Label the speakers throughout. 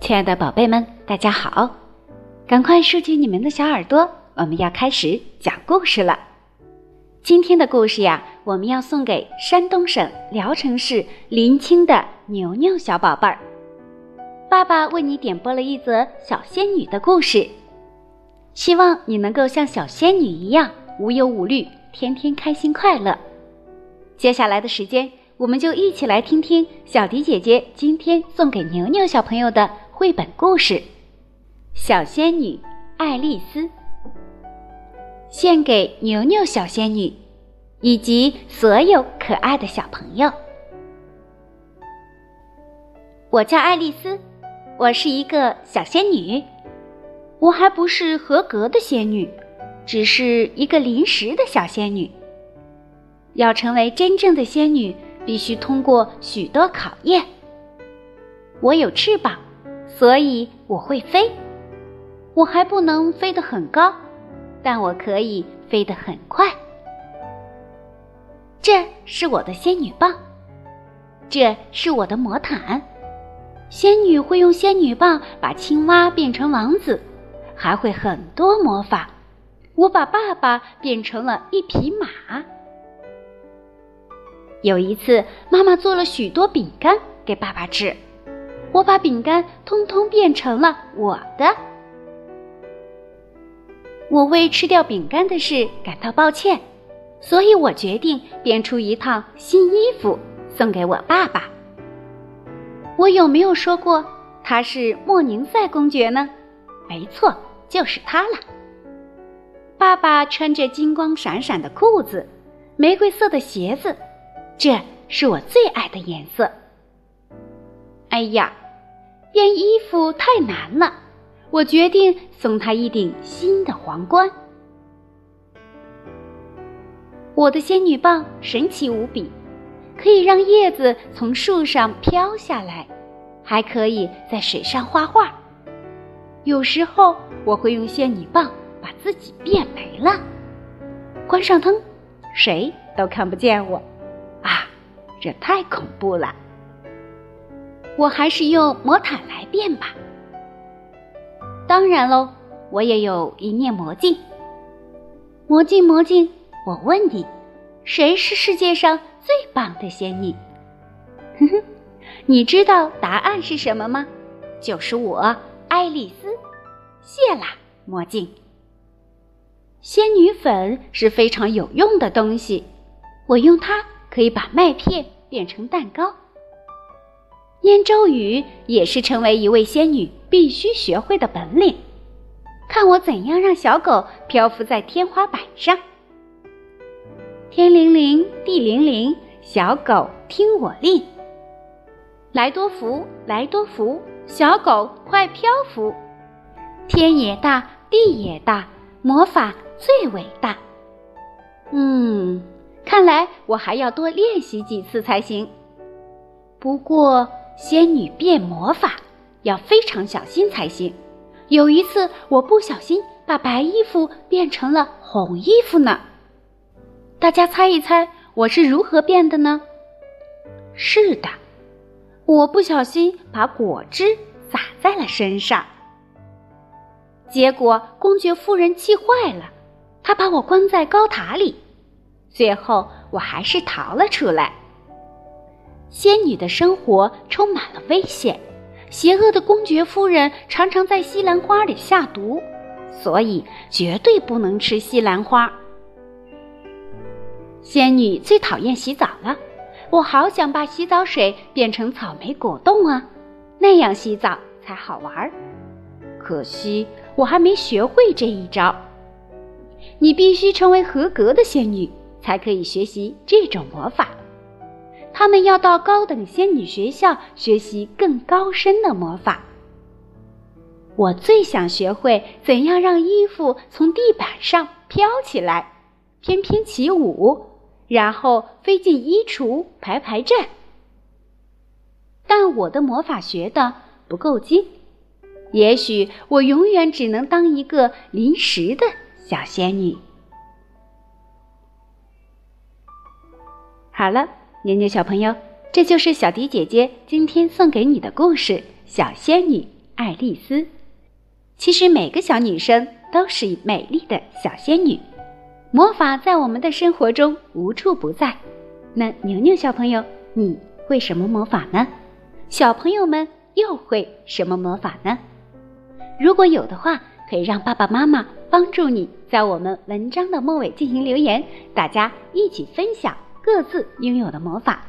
Speaker 1: 亲爱的宝贝们，大家好！赶快竖起你们的小耳朵，我们要开始讲故事了。今天的故事呀，我们要送给山东省聊城市临清的牛牛小宝贝儿。爸爸为你点播了一则小仙女的故事，希望你能够像小仙女一样无忧无虑，天天开心快乐。接下来的时间，我们就一起来听听小迪姐姐今天送给牛牛小朋友的绘本故事《小仙女爱丽丝》，献给牛牛小仙女以及所有可爱的小朋友。我叫爱丽丝，我是一个小仙女，我还不是合格的仙女，只是一个临时的小仙女。要成为真正的仙女，必须通过许多考验。我有翅膀，所以我会飞。我还不能飞得很高，但我可以飞得很快。这是我的仙女棒，这是我的魔毯。仙女会用仙女棒把青蛙变成王子，还会很多魔法。我把爸爸变成了一匹马。有一次，妈妈做了许多饼干给爸爸吃，我把饼干通通变成了我的。我为吃掉饼干的事感到抱歉，所以我决定编出一套新衣服送给我爸爸。我有没有说过他是莫宁塞公爵呢？没错，就是他了。爸爸穿着金光闪闪的裤子，玫瑰色的鞋子。这是我最爱的颜色。哎呀，变衣服太难了，我决定送他一顶新的皇冠。我的仙女棒神奇无比，可以让叶子从树上飘下来，还可以在水上画画。有时候我会用仙女棒把自己变没了，关上灯，谁都看不见我。啊这太恐怖了，我还是用魔毯来变吧。当然喽，我也有一面魔镜。魔镜，魔镜，我问你，谁是世界上最棒的仙女？哼哼，你知道答案是什么吗？就是我，爱丽丝。谢啦，魔镜。仙女粉是非常有用的东西，我用它。可以把麦片变成蛋糕。念咒语也是成为一位仙女必须学会的本领。看我怎样让小狗漂浮在天花板上。天灵灵，地灵灵，小狗听我令。来多福，来多福，小狗快漂浮。天也大，地也大，魔法最伟大。嗯。看来我还要多练习几次才行。不过仙女变魔法要非常小心才行。有一次我不小心把白衣服变成了红衣服呢。大家猜一猜我是如何变的呢？是的，我不小心把果汁洒在了身上。结果公爵夫人气坏了，她把我关在高塔里。最后，我还是逃了出来。仙女的生活充满了危险，邪恶的公爵夫人常常在西兰花里下毒，所以绝对不能吃西兰花。仙女最讨厌洗澡了，我好想把洗澡水变成草莓果冻啊，那样洗澡才好玩儿。可惜我还没学会这一招。你必须成为合格的仙女。才可以学习这种魔法，他们要到高等仙女学校学习更高深的魔法。我最想学会怎样让衣服从地板上飘起来，翩翩起舞，然后飞进衣橱排排站。但我的魔法学的不够精，也许我永远只能当一个临时的小仙女。好了，牛牛小朋友，这就是小迪姐姐今天送给你的故事《小仙女爱丽丝。其实每个小女生都是美丽的小仙女，魔法在我们的生活中无处不在。那牛牛小朋友，你会什么魔法呢？小朋友们又会什么魔法呢？如果有的话，可以让爸爸妈妈帮助你在我们文章的末尾进行留言，大家一起分享各自拥有的魔法。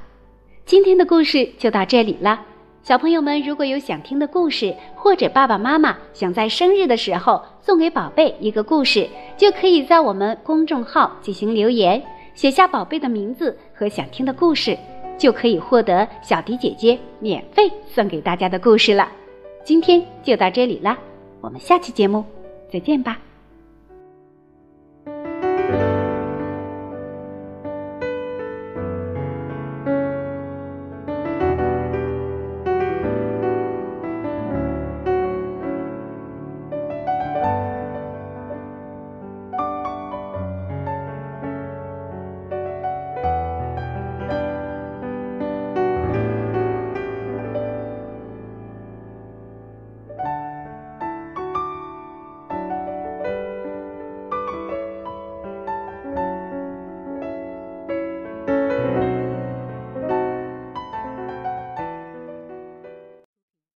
Speaker 1: 今天的故事就到这里了。小朋友们，如果有想听的故事，或者爸爸妈妈想在生日的时候送给宝贝一个故事，就可以在我们公众号进行留言，写下宝贝的名字和想听的故事，就可以获得小迪姐姐免费送给大家的故事了。今天就到这里啦，我们下期节目再见吧。